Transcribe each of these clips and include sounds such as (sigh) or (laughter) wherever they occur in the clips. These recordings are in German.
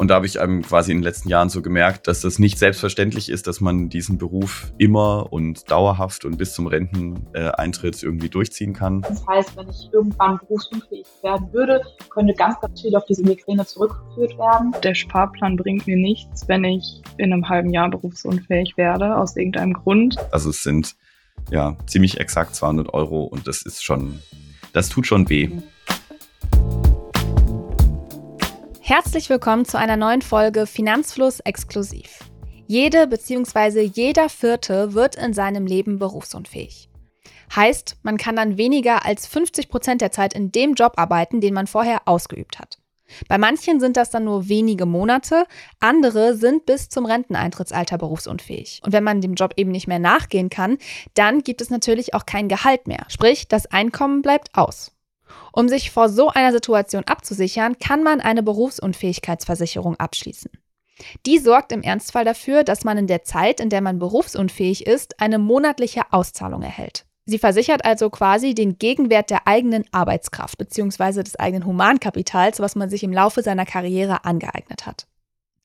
Und da habe ich einem quasi in den letzten Jahren so gemerkt, dass das nicht selbstverständlich ist, dass man diesen Beruf immer und dauerhaft und bis zum Renteneintritt irgendwie durchziehen kann. Das heißt, wenn ich irgendwann berufsunfähig werden würde, könnte ganz, ganz viel auf diese Migräne zurückgeführt werden. Der Sparplan bringt mir nichts, wenn ich in einem halben Jahr berufsunfähig werde, aus irgendeinem Grund. Also es sind ja ziemlich exakt 200 Euro und das ist schon, das tut schon weh. Herzlich willkommen zu einer neuen Folge Finanzfluss exklusiv. Jede bzw. jeder Vierte wird in seinem Leben berufsunfähig. Heißt, man kann dann weniger als 50 Prozent der Zeit in dem Job arbeiten, den man vorher ausgeübt hat. Bei manchen sind das dann nur wenige Monate, andere sind bis zum Renteneintrittsalter berufsunfähig. Und wenn man dem Job eben nicht mehr nachgehen kann, dann gibt es natürlich auch kein Gehalt mehr. Sprich, das Einkommen bleibt aus. Um sich vor so einer Situation abzusichern, kann man eine Berufsunfähigkeitsversicherung abschließen. Die sorgt im Ernstfall dafür, dass man in der Zeit, in der man berufsunfähig ist, eine monatliche Auszahlung erhält. Sie versichert also quasi den Gegenwert der eigenen Arbeitskraft bzw. des eigenen Humankapitals, was man sich im Laufe seiner Karriere angeeignet hat.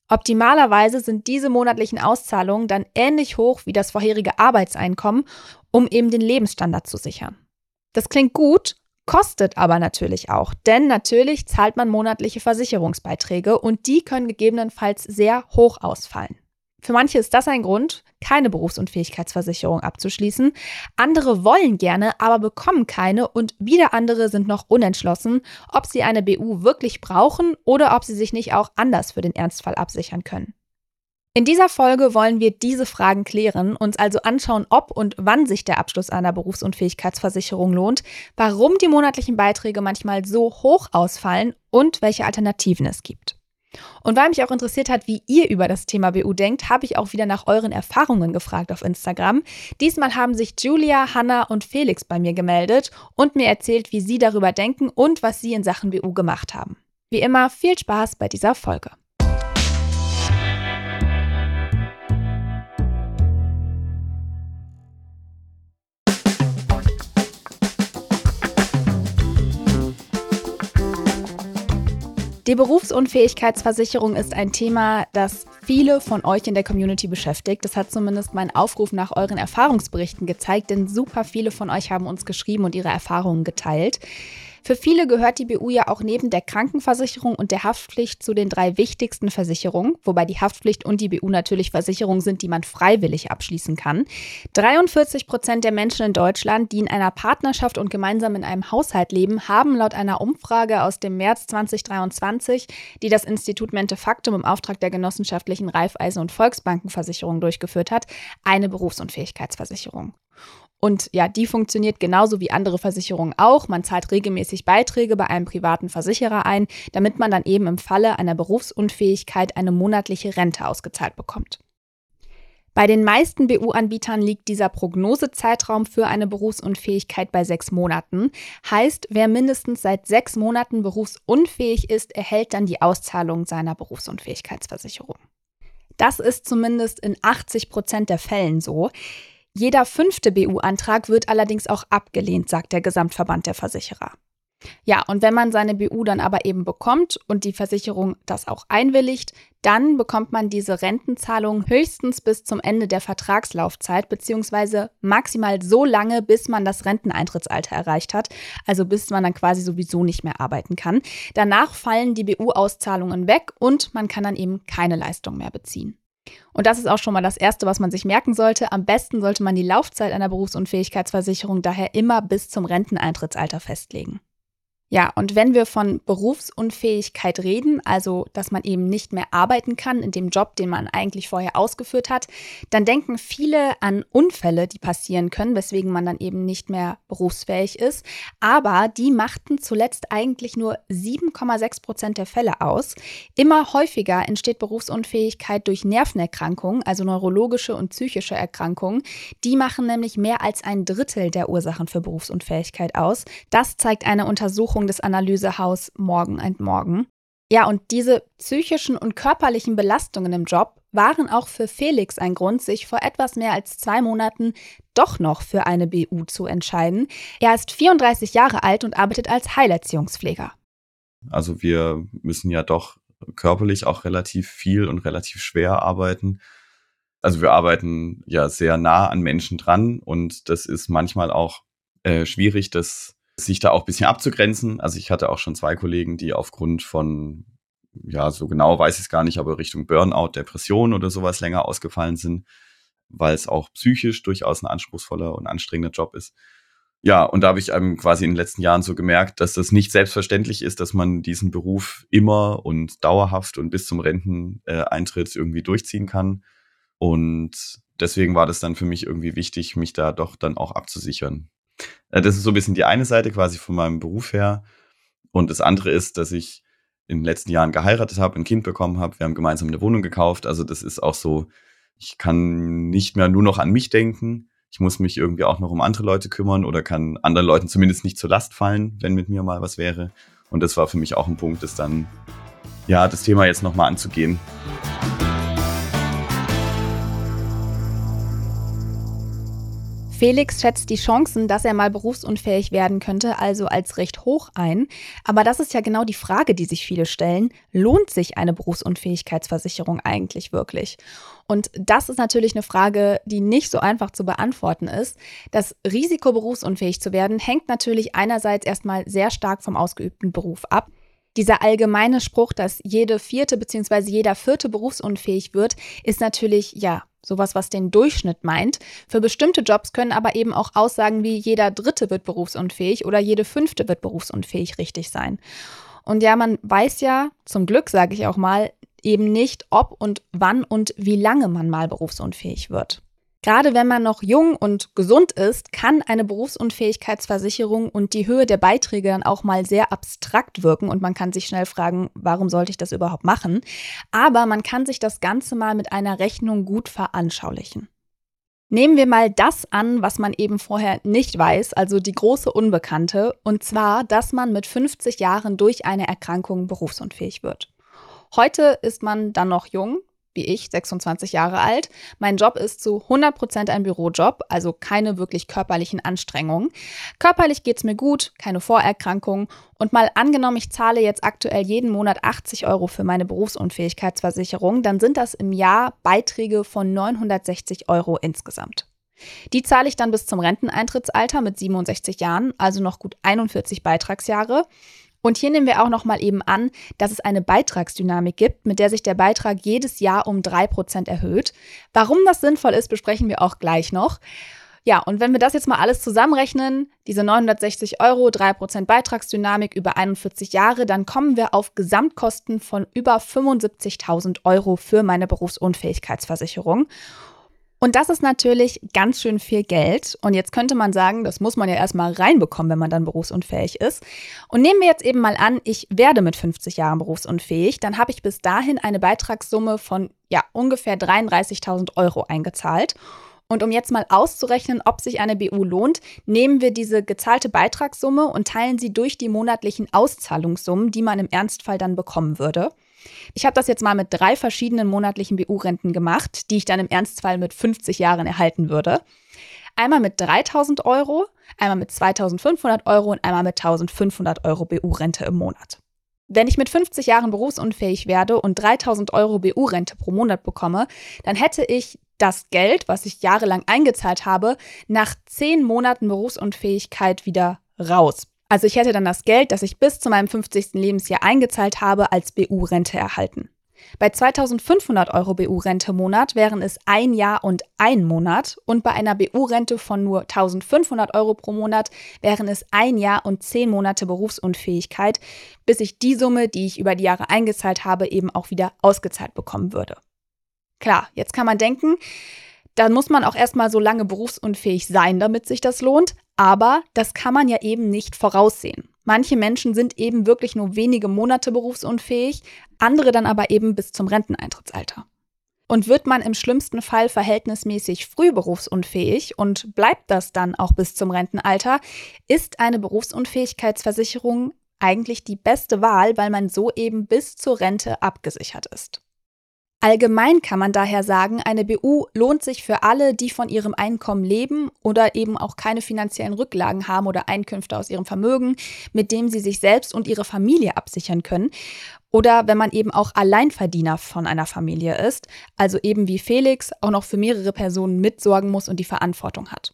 Optimalerweise sind diese monatlichen Auszahlungen dann ähnlich hoch wie das vorherige Arbeitseinkommen, um eben den Lebensstandard zu sichern. Das klingt gut, Kostet aber natürlich auch, denn natürlich zahlt man monatliche Versicherungsbeiträge und die können gegebenenfalls sehr hoch ausfallen. Für manche ist das ein Grund, keine Berufsunfähigkeitsversicherung abzuschließen. Andere wollen gerne, aber bekommen keine und wieder andere sind noch unentschlossen, ob sie eine BU wirklich brauchen oder ob sie sich nicht auch anders für den Ernstfall absichern können. In dieser Folge wollen wir diese Fragen klären, uns also anschauen, ob und wann sich der Abschluss einer Berufsunfähigkeitsversicherung lohnt, warum die monatlichen Beiträge manchmal so hoch ausfallen und welche Alternativen es gibt. Und weil mich auch interessiert hat, wie ihr über das Thema BU denkt, habe ich auch wieder nach euren Erfahrungen gefragt auf Instagram. Diesmal haben sich Julia, Hanna und Felix bei mir gemeldet und mir erzählt, wie sie darüber denken und was sie in Sachen BU gemacht haben. Wie immer, viel Spaß bei dieser Folge. Die Berufsunfähigkeitsversicherung ist ein Thema, das viele von euch in der Community beschäftigt. Das hat zumindest mein Aufruf nach euren Erfahrungsberichten gezeigt, denn super viele von euch haben uns geschrieben und ihre Erfahrungen geteilt. Für viele gehört die BU ja auch neben der Krankenversicherung und der Haftpflicht zu den drei wichtigsten Versicherungen, wobei die Haftpflicht und die BU natürlich Versicherungen sind, die man freiwillig abschließen kann. 43 Prozent der Menschen in Deutschland, die in einer Partnerschaft und gemeinsam in einem Haushalt leben, haben laut einer Umfrage aus dem März 2023, die das Institut Mente Factum im Auftrag der genossenschaftlichen Raiffeisen- und Volksbankenversicherung durchgeführt hat, eine Berufsunfähigkeitsversicherung. Und ja, die funktioniert genauso wie andere Versicherungen auch. Man zahlt regelmäßig Beiträge bei einem privaten Versicherer ein, damit man dann eben im Falle einer Berufsunfähigkeit eine monatliche Rente ausgezahlt bekommt. Bei den meisten BU-Anbietern liegt dieser Prognosezeitraum für eine Berufsunfähigkeit bei sechs Monaten. Heißt, wer mindestens seit sechs Monaten berufsunfähig ist, erhält dann die Auszahlung seiner Berufsunfähigkeitsversicherung. Das ist zumindest in 80 Prozent der Fällen so. Jeder fünfte BU-Antrag wird allerdings auch abgelehnt, sagt der Gesamtverband der Versicherer. Ja, und wenn man seine BU dann aber eben bekommt und die Versicherung das auch einwilligt, dann bekommt man diese Rentenzahlung höchstens bis zum Ende der Vertragslaufzeit, beziehungsweise maximal so lange, bis man das Renteneintrittsalter erreicht hat, also bis man dann quasi sowieso nicht mehr arbeiten kann. Danach fallen die BU-Auszahlungen weg und man kann dann eben keine Leistung mehr beziehen. Und das ist auch schon mal das Erste, was man sich merken sollte. Am besten sollte man die Laufzeit einer Berufsunfähigkeitsversicherung daher immer bis zum Renteneintrittsalter festlegen. Ja, und wenn wir von Berufsunfähigkeit reden, also dass man eben nicht mehr arbeiten kann in dem Job, den man eigentlich vorher ausgeführt hat, dann denken viele an Unfälle, die passieren können, weswegen man dann eben nicht mehr berufsfähig ist. Aber die machten zuletzt eigentlich nur 7,6 Prozent der Fälle aus. Immer häufiger entsteht Berufsunfähigkeit durch Nervenerkrankungen, also neurologische und psychische Erkrankungen. Die machen nämlich mehr als ein Drittel der Ursachen für Berufsunfähigkeit aus. Das zeigt eine Untersuchung Untersuchung des Analysehaus Morgen and Morgen. Ja, und diese psychischen und körperlichen Belastungen im Job waren auch für Felix ein Grund, sich vor etwas mehr als zwei Monaten doch noch für eine BU zu entscheiden. Er ist 34 Jahre alt und arbeitet als Heilerziehungspfleger. Also wir müssen ja doch körperlich auch relativ viel und relativ schwer arbeiten. Also wir arbeiten ja sehr nah an Menschen dran und das ist manchmal auch äh, schwierig, das sich da auch ein bisschen abzugrenzen. Also ich hatte auch schon zwei Kollegen, die aufgrund von, ja, so genau weiß ich es gar nicht, aber Richtung Burnout, Depression oder sowas länger ausgefallen sind, weil es auch psychisch durchaus ein anspruchsvoller und anstrengender Job ist. Ja, und da habe ich ähm, quasi in den letzten Jahren so gemerkt, dass das nicht selbstverständlich ist, dass man diesen Beruf immer und dauerhaft und bis zum Renteneintritt irgendwie durchziehen kann. Und deswegen war das dann für mich irgendwie wichtig, mich da doch dann auch abzusichern. Äh, das ist so ein bisschen die eine Seite quasi von meinem Beruf her. Und das andere ist, dass ich in den letzten Jahren geheiratet habe, ein Kind bekommen habe. Wir haben gemeinsam eine Wohnung gekauft. Also das ist auch so, ich kann nicht mehr nur noch an mich denken, ich muss mich irgendwie auch noch um andere Leute kümmern oder kann anderen Leuten zumindest nicht zur Last fallen, wenn mit mir mal was wäre. Und das war für mich auch ein Punkt, das dann, ja, das Thema jetzt nochmal anzugehen. Felix schätzt die Chancen, dass er mal berufsunfähig werden könnte, also als recht hoch ein. Aber das ist ja genau die Frage, die sich viele stellen. Lohnt sich eine Berufsunfähigkeitsversicherung eigentlich wirklich? Und das ist natürlich eine Frage, die nicht so einfach zu beantworten ist. Das Risiko, berufsunfähig zu werden, hängt natürlich einerseits erstmal sehr stark vom ausgeübten Beruf ab. Dieser allgemeine Spruch, dass jede vierte bzw. jeder vierte berufsunfähig wird, ist natürlich ja sowas, was den Durchschnitt meint. Für bestimmte Jobs können aber eben auch Aussagen wie jeder dritte wird berufsunfähig oder jede fünfte wird berufsunfähig richtig sein. Und ja, man weiß ja, zum Glück sage ich auch mal, eben nicht, ob und wann und wie lange man mal berufsunfähig wird. Gerade wenn man noch jung und gesund ist, kann eine Berufsunfähigkeitsversicherung und die Höhe der Beiträge dann auch mal sehr abstrakt wirken und man kann sich schnell fragen, warum sollte ich das überhaupt machen? Aber man kann sich das Ganze mal mit einer Rechnung gut veranschaulichen. Nehmen wir mal das an, was man eben vorher nicht weiß, also die große Unbekannte, und zwar, dass man mit 50 Jahren durch eine Erkrankung berufsunfähig wird. Heute ist man dann noch jung, wie ich, 26 Jahre alt. Mein Job ist zu 100% ein Bürojob, also keine wirklich körperlichen Anstrengungen. Körperlich geht es mir gut, keine Vorerkrankungen. Und mal angenommen, ich zahle jetzt aktuell jeden Monat 80 Euro für meine Berufsunfähigkeitsversicherung, dann sind das im Jahr Beiträge von 960 Euro insgesamt. Die zahle ich dann bis zum Renteneintrittsalter mit 67 Jahren, also noch gut 41 Beitragsjahre. Und hier nehmen wir auch noch mal eben an, dass es eine Beitragsdynamik gibt, mit der sich der Beitrag jedes Jahr um 3% erhöht. Warum das sinnvoll ist, besprechen wir auch gleich noch. Ja, und wenn wir das jetzt mal alles zusammenrechnen, diese 960 Euro, 3% Beitragsdynamik über 41 Jahre, dann kommen wir auf Gesamtkosten von über 75.000 Euro für meine Berufsunfähigkeitsversicherung. Und das ist natürlich ganz schön viel Geld. Und jetzt könnte man sagen, das muss man ja erstmal reinbekommen, wenn man dann berufsunfähig ist. Und nehmen wir jetzt eben mal an, ich werde mit 50 Jahren berufsunfähig, dann habe ich bis dahin eine Beitragssumme von ja ungefähr 33.000 Euro eingezahlt. Und um jetzt mal auszurechnen, ob sich eine BU lohnt, nehmen wir diese gezahlte Beitragssumme und teilen sie durch die monatlichen Auszahlungssummen, die man im Ernstfall dann bekommen würde. Ich habe das jetzt mal mit drei verschiedenen monatlichen BU-Renten gemacht, die ich dann im Ernstfall mit 50 Jahren erhalten würde. Einmal mit 3000 Euro, einmal mit 2500 Euro und einmal mit 1500 Euro BU-Rente im Monat. Wenn ich mit 50 Jahren berufsunfähig werde und 3000 Euro BU-Rente pro Monat bekomme, dann hätte ich das Geld, was ich jahrelang eingezahlt habe, nach 10 Monaten Berufsunfähigkeit wieder raus. Also ich hätte dann das Geld, das ich bis zu meinem 50. Lebensjahr eingezahlt habe, als BU-Rente erhalten. Bei 2500 Euro BU-Rente im Monat wären es ein Jahr und ein Monat und bei einer BU-Rente von nur 1500 Euro pro Monat wären es ein Jahr und zehn Monate Berufsunfähigkeit, bis ich die Summe, die ich über die Jahre eingezahlt habe, eben auch wieder ausgezahlt bekommen würde. Klar, jetzt kann man denken, dann muss man auch erstmal so lange berufsunfähig sein, damit sich das lohnt. Aber das kann man ja eben nicht voraussehen. Manche Menschen sind eben wirklich nur wenige Monate berufsunfähig, andere dann aber eben bis zum Renteneintrittsalter. Und wird man im schlimmsten Fall verhältnismäßig früh berufsunfähig und bleibt das dann auch bis zum Rentenalter, ist eine Berufsunfähigkeitsversicherung eigentlich die beste Wahl, weil man so eben bis zur Rente abgesichert ist. Allgemein kann man daher sagen, eine BU lohnt sich für alle, die von ihrem Einkommen leben oder eben auch keine finanziellen Rücklagen haben oder Einkünfte aus ihrem Vermögen, mit dem sie sich selbst und ihre Familie absichern können. oder wenn man eben auch Alleinverdiener von einer Familie ist, also eben wie Felix auch noch für mehrere Personen mitsorgen muss und die Verantwortung hat.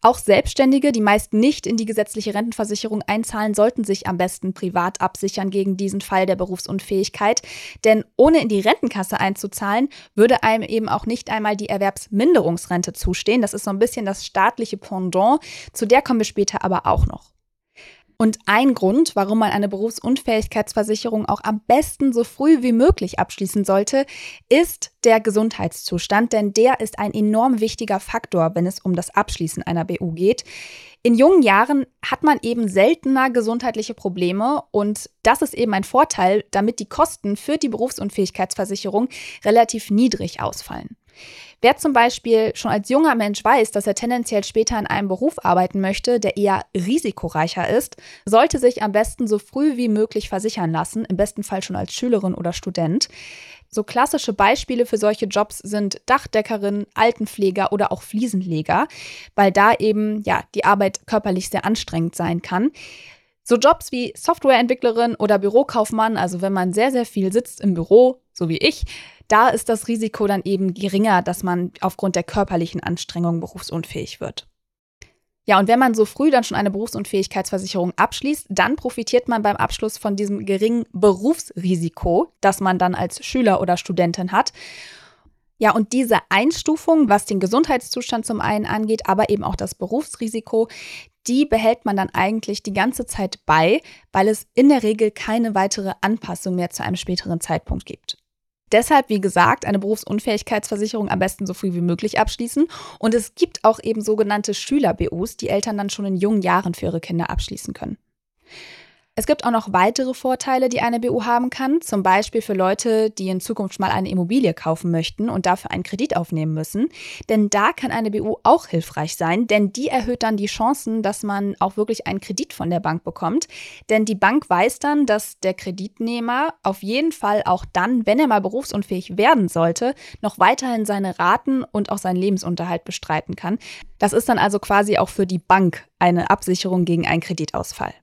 Auch Selbstständige, die meist nicht in die gesetzliche Rentenversicherung einzahlen, sollten sich am besten privat absichern gegen diesen Fall der Berufsunfähigkeit. Denn ohne in die Rentenkasse einzuzahlen, würde einem eben auch nicht einmal die Erwerbsminderungsrente zustehen. Das ist so ein bisschen das staatliche Pendant. Zu der kommen wir später aber auch noch. Und ein Grund, warum man eine Berufsunfähigkeitsversicherung auch am besten so früh wie möglich abschließen sollte, ist der Gesundheitszustand, denn der ist ein enorm wichtiger Faktor, wenn es um das Abschließen einer BU geht. In jungen Jahren hat man eben seltener gesundheitliche Probleme und das ist eben ein Vorteil, damit die Kosten für die Berufsunfähigkeitsversicherung relativ niedrig ausfallen. Wer zum Beispiel schon als junger Mensch weiß, dass er tendenziell später in einem Beruf arbeiten möchte, der eher risikoreicher ist, sollte sich am besten so früh wie möglich versichern lassen, im besten Fall schon als Schülerin oder Student. So klassische Beispiele für solche Jobs sind Dachdeckerin, Altenpfleger oder auch Fliesenleger, weil da eben ja die Arbeit körperlich sehr anstrengend sein kann. So Jobs wie Softwareentwicklerin oder Bürokaufmann, also wenn man sehr, sehr viel sitzt im Büro, so wie ich, da ist das Risiko dann eben geringer, dass man aufgrund der körperlichen Anstrengung berufsunfähig wird. Ja, und wenn man so früh dann schon eine Berufsunfähigkeitsversicherung abschließt, dann profitiert man beim Abschluss von diesem geringen Berufsrisiko, das man dann als Schüler oder Studentin hat. Ja, und diese Einstufung, was den Gesundheitszustand zum einen angeht, aber eben auch das Berufsrisiko, die behält man dann eigentlich die ganze Zeit bei, weil es in der Regel keine weitere Anpassung mehr zu einem späteren Zeitpunkt gibt. Deshalb, wie gesagt, eine Berufsunfähigkeitsversicherung am besten so früh wie möglich abschließen. Und es gibt auch eben sogenannte Schüler-BUs, die Eltern dann schon in jungen Jahren für ihre Kinder abschließen können. Es gibt auch noch weitere Vorteile, die eine BU haben kann, zum Beispiel für Leute, die in Zukunft mal eine Immobilie kaufen möchten und dafür einen Kredit aufnehmen müssen. Denn da kann eine BU auch hilfreich sein, denn die erhöht dann die Chancen, dass man auch wirklich einen Kredit von der Bank bekommt. Denn die Bank weiß dann, dass der Kreditnehmer auf jeden Fall auch dann, wenn er mal berufsunfähig werden sollte, noch weiterhin seine Raten und auch seinen Lebensunterhalt bestreiten kann. Das ist dann also quasi auch für die Bank eine Absicherung gegen einen Kreditausfall.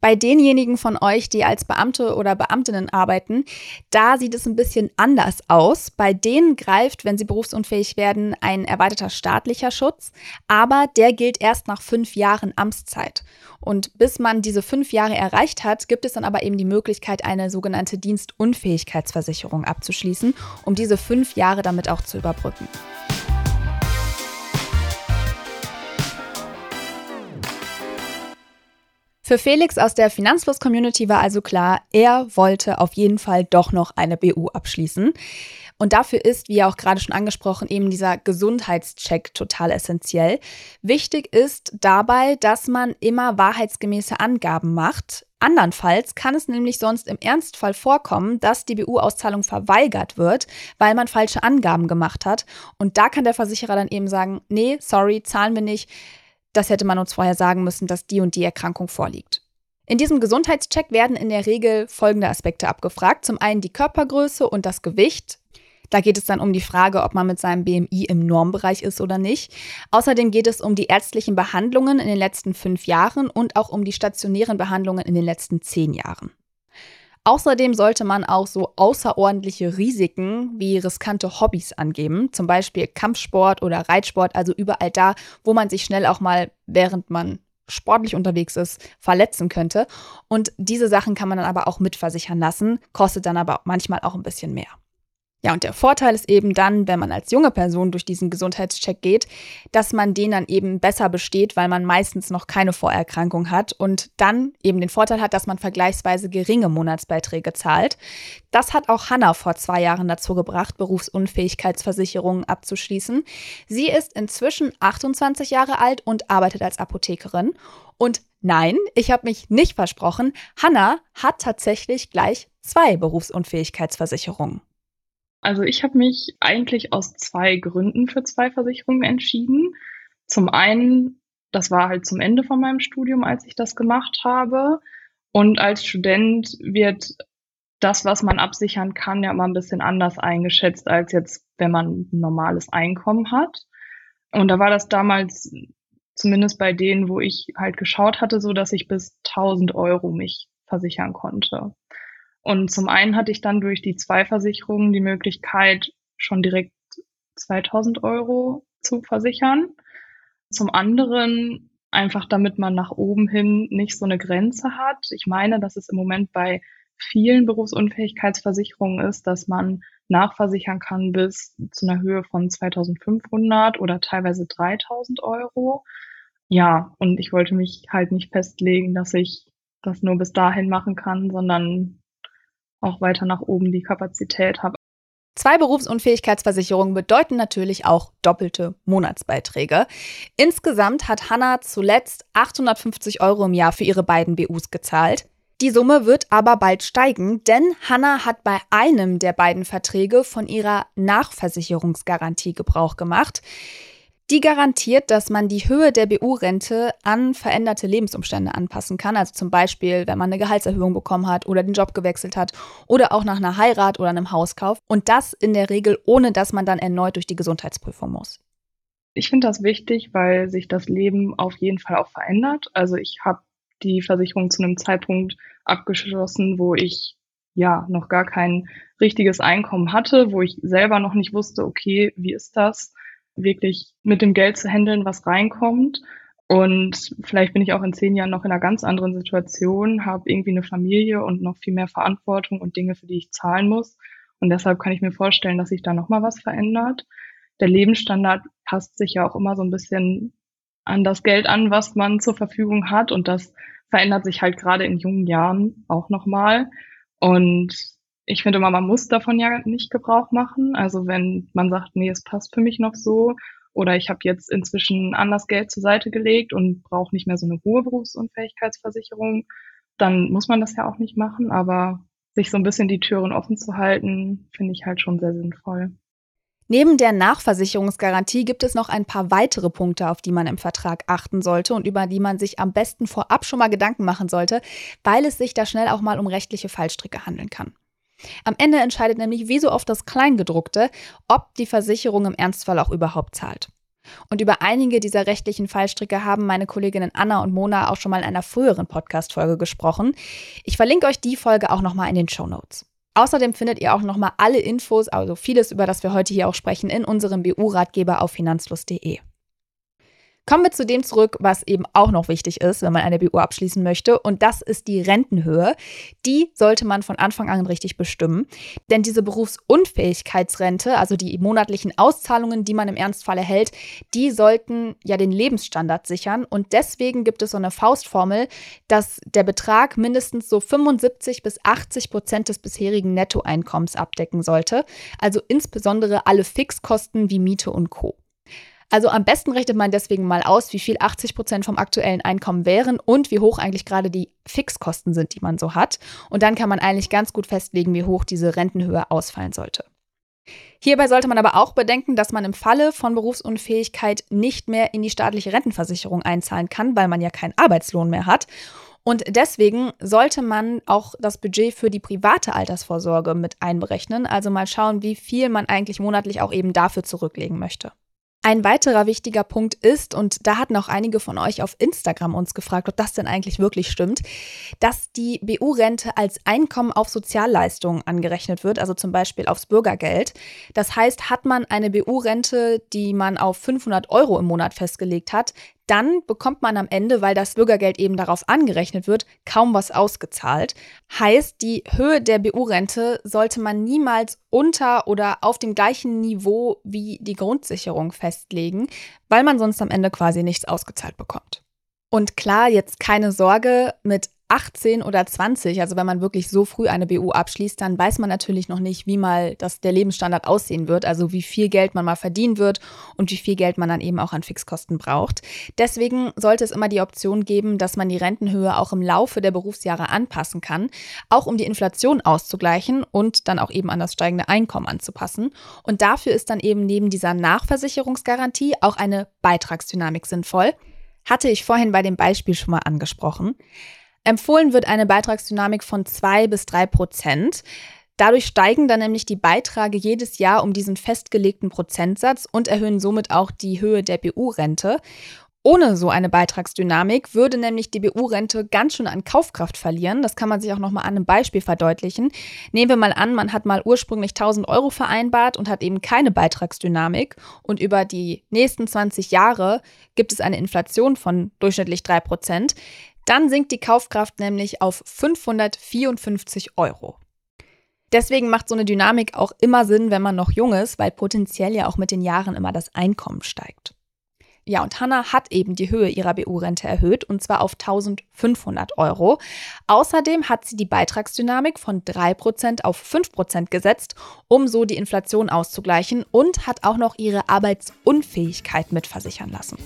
Bei denjenigen von euch, die als Beamte oder Beamtinnen arbeiten, da sieht es ein bisschen anders aus. Bei denen greift, wenn sie berufsunfähig werden, ein erweiterter staatlicher Schutz, aber der gilt erst nach fünf Jahren Amtszeit. Und bis man diese fünf Jahre erreicht hat, gibt es dann aber eben die Möglichkeit, eine sogenannte Dienstunfähigkeitsversicherung abzuschließen, um diese fünf Jahre damit auch zu überbrücken. Für Felix aus der Finanzfluss-Community war also klar, er wollte auf jeden Fall doch noch eine BU abschließen. Und dafür ist, wie ja auch gerade schon angesprochen, eben dieser Gesundheitscheck total essentiell. Wichtig ist dabei, dass man immer wahrheitsgemäße Angaben macht. Andernfalls kann es nämlich sonst im Ernstfall vorkommen, dass die BU-Auszahlung verweigert wird, weil man falsche Angaben gemacht hat. Und da kann der Versicherer dann eben sagen, nee, sorry, zahlen wir nicht das hätte man uns vorher sagen müssen, dass die und die Erkrankung vorliegt. In diesem Gesundheitscheck werden in der Regel folgende Aspekte abgefragt. Zum einen die Körpergröße und das Gewicht. Da geht es dann um die Frage, ob man mit seinem BMI im Normbereich ist oder nicht. Außerdem geht es um die ärztlichen Behandlungen in den letzten fünf Jahren und auch um die stationären Behandlungen in den letzten zehn Jahren. Außerdem sollte man auch so außerordentliche Risiken wie riskante Hobbys angeben, zum Beispiel Kampfsport oder Reitsport, also überall da, wo man sich schnell auch mal, während man sportlich unterwegs ist, verletzen könnte. Und diese Sachen kann man dann aber auch mitversichern lassen, kostet dann aber manchmal auch ein bisschen mehr. Ja, und der Vorteil ist eben dann, wenn man als junge Person durch diesen Gesundheitscheck geht, dass man den dann eben besser besteht, weil man meistens noch keine Vorerkrankung hat und dann eben den Vorteil hat, dass man vergleichsweise geringe Monatsbeiträge zahlt. Das hat auch Hannah vor zwei Jahren dazu gebracht, Berufsunfähigkeitsversicherungen abzuschließen. Sie ist inzwischen 28 Jahre alt und arbeitet als Apothekerin. Und nein, ich habe mich nicht versprochen, Hannah hat tatsächlich gleich zwei Berufsunfähigkeitsversicherungen. Also ich habe mich eigentlich aus zwei Gründen für zwei Versicherungen entschieden. Zum einen, das war halt zum Ende von meinem Studium, als ich das gemacht habe. Und als Student wird das, was man absichern kann, ja immer ein bisschen anders eingeschätzt, als jetzt, wenn man ein normales Einkommen hat. Und da war das damals, zumindest bei denen, wo ich halt geschaut hatte, so, dass ich bis 1000 Euro mich versichern konnte. Und zum einen hatte ich dann durch die zwei Versicherungen die Möglichkeit, schon direkt 2000 Euro zu versichern. Zum anderen einfach, damit man nach oben hin nicht so eine Grenze hat. Ich meine, dass es im Moment bei vielen Berufsunfähigkeitsversicherungen ist, dass man nachversichern kann bis zu einer Höhe von 2500 oder teilweise 3000 Euro. Ja, und ich wollte mich halt nicht festlegen, dass ich das nur bis dahin machen kann, sondern auch weiter nach oben die Kapazität habe. Zwei Berufsunfähigkeitsversicherungen bedeuten natürlich auch doppelte Monatsbeiträge. Insgesamt hat Hanna zuletzt 850 Euro im Jahr für ihre beiden BUs gezahlt. Die Summe wird aber bald steigen, denn Hanna hat bei einem der beiden Verträge von ihrer Nachversicherungsgarantie Gebrauch gemacht. Die garantiert, dass man die Höhe der BU-Rente an veränderte Lebensumstände anpassen kann. Also zum Beispiel, wenn man eine Gehaltserhöhung bekommen hat oder den Job gewechselt hat oder auch nach einer Heirat oder einem Hauskauf. Und das in der Regel, ohne dass man dann erneut durch die Gesundheitsprüfung muss. Ich finde das wichtig, weil sich das Leben auf jeden Fall auch verändert. Also ich habe die Versicherung zu einem Zeitpunkt abgeschlossen, wo ich ja noch gar kein richtiges Einkommen hatte, wo ich selber noch nicht wusste, okay, wie ist das? Wirklich mit dem Geld zu handeln, was reinkommt. Und vielleicht bin ich auch in zehn Jahren noch in einer ganz anderen Situation, habe irgendwie eine Familie und noch viel mehr Verantwortung und Dinge, für die ich zahlen muss. Und deshalb kann ich mir vorstellen, dass sich da nochmal was verändert. Der Lebensstandard passt sich ja auch immer so ein bisschen an das Geld an, was man zur Verfügung hat. Und das verändert sich halt gerade in jungen Jahren auch nochmal. Und ich finde immer, man muss davon ja nicht Gebrauch machen. Also wenn man sagt, nee, es passt für mich noch so oder ich habe jetzt inzwischen anders Geld zur Seite gelegt und brauche nicht mehr so eine hohe Berufsunfähigkeitsversicherung, dann muss man das ja auch nicht machen. Aber sich so ein bisschen die Türen offen zu halten, finde ich halt schon sehr sinnvoll. Neben der Nachversicherungsgarantie gibt es noch ein paar weitere Punkte, auf die man im Vertrag achten sollte und über die man sich am besten vorab schon mal Gedanken machen sollte, weil es sich da schnell auch mal um rechtliche Fallstricke handeln kann. Am Ende entscheidet nämlich wie so oft das Kleingedruckte, ob die Versicherung im Ernstfall auch überhaupt zahlt. Und über einige dieser rechtlichen Fallstricke haben meine Kolleginnen Anna und Mona auch schon mal in einer früheren Podcast-Folge gesprochen. Ich verlinke euch die Folge auch nochmal in den Show Notes. Außerdem findet ihr auch nochmal alle Infos, also vieles, über das wir heute hier auch sprechen, in unserem BU-Ratgeber auf finanzfluss.de. Kommen wir zu dem zurück, was eben auch noch wichtig ist, wenn man eine BU abschließen möchte. Und das ist die Rentenhöhe. Die sollte man von Anfang an richtig bestimmen. Denn diese Berufsunfähigkeitsrente, also die monatlichen Auszahlungen, die man im Ernstfall erhält, die sollten ja den Lebensstandard sichern. Und deswegen gibt es so eine Faustformel, dass der Betrag mindestens so 75 bis 80 Prozent des bisherigen Nettoeinkommens abdecken sollte. Also insbesondere alle Fixkosten wie Miete und Co. Also am besten rechnet man deswegen mal aus, wie viel 80 Prozent vom aktuellen Einkommen wären und wie hoch eigentlich gerade die Fixkosten sind, die man so hat. Und dann kann man eigentlich ganz gut festlegen, wie hoch diese Rentenhöhe ausfallen sollte. Hierbei sollte man aber auch bedenken, dass man im Falle von Berufsunfähigkeit nicht mehr in die staatliche Rentenversicherung einzahlen kann, weil man ja keinen Arbeitslohn mehr hat. Und deswegen sollte man auch das Budget für die private Altersvorsorge mit einberechnen, also mal schauen, wie viel man eigentlich monatlich auch eben dafür zurücklegen möchte. Ein weiterer wichtiger Punkt ist, und da hatten auch einige von euch auf Instagram uns gefragt, ob das denn eigentlich wirklich stimmt, dass die BU-Rente als Einkommen auf Sozialleistungen angerechnet wird, also zum Beispiel aufs Bürgergeld. Das heißt, hat man eine BU-Rente, die man auf 500 Euro im Monat festgelegt hat, dann bekommt man am Ende, weil das Bürgergeld eben darauf angerechnet wird, kaum was ausgezahlt. Heißt, die Höhe der BU-Rente sollte man niemals unter oder auf dem gleichen Niveau wie die Grundsicherung festlegen, weil man sonst am Ende quasi nichts ausgezahlt bekommt. Und klar, jetzt keine Sorge, mit 18 oder 20, also wenn man wirklich so früh eine BU abschließt, dann weiß man natürlich noch nicht, wie mal das, der Lebensstandard aussehen wird, also wie viel Geld man mal verdienen wird und wie viel Geld man dann eben auch an Fixkosten braucht. Deswegen sollte es immer die Option geben, dass man die Rentenhöhe auch im Laufe der Berufsjahre anpassen kann, auch um die Inflation auszugleichen und dann auch eben an das steigende Einkommen anzupassen. Und dafür ist dann eben neben dieser Nachversicherungsgarantie auch eine Beitragsdynamik sinnvoll. Hatte ich vorhin bei dem Beispiel schon mal angesprochen. Empfohlen wird eine Beitragsdynamik von 2 bis 3 Prozent. Dadurch steigen dann nämlich die Beiträge jedes Jahr um diesen festgelegten Prozentsatz und erhöhen somit auch die Höhe der BU-Rente. Ohne so eine Beitragsdynamik würde nämlich die BU-Rente ganz schön an Kaufkraft verlieren. Das kann man sich auch nochmal an einem Beispiel verdeutlichen. Nehmen wir mal an, man hat mal ursprünglich 1000 Euro vereinbart und hat eben keine Beitragsdynamik. Und über die nächsten 20 Jahre gibt es eine Inflation von durchschnittlich 3 Prozent. Dann sinkt die Kaufkraft nämlich auf 554 Euro. Deswegen macht so eine Dynamik auch immer Sinn, wenn man noch jung ist, weil potenziell ja auch mit den Jahren immer das Einkommen steigt. Ja, und Hannah hat eben die Höhe ihrer BU-Rente erhöht und zwar auf 1500 Euro. Außerdem hat sie die Beitragsdynamik von 3% auf 5% gesetzt, um so die Inflation auszugleichen und hat auch noch ihre Arbeitsunfähigkeit mitversichern lassen.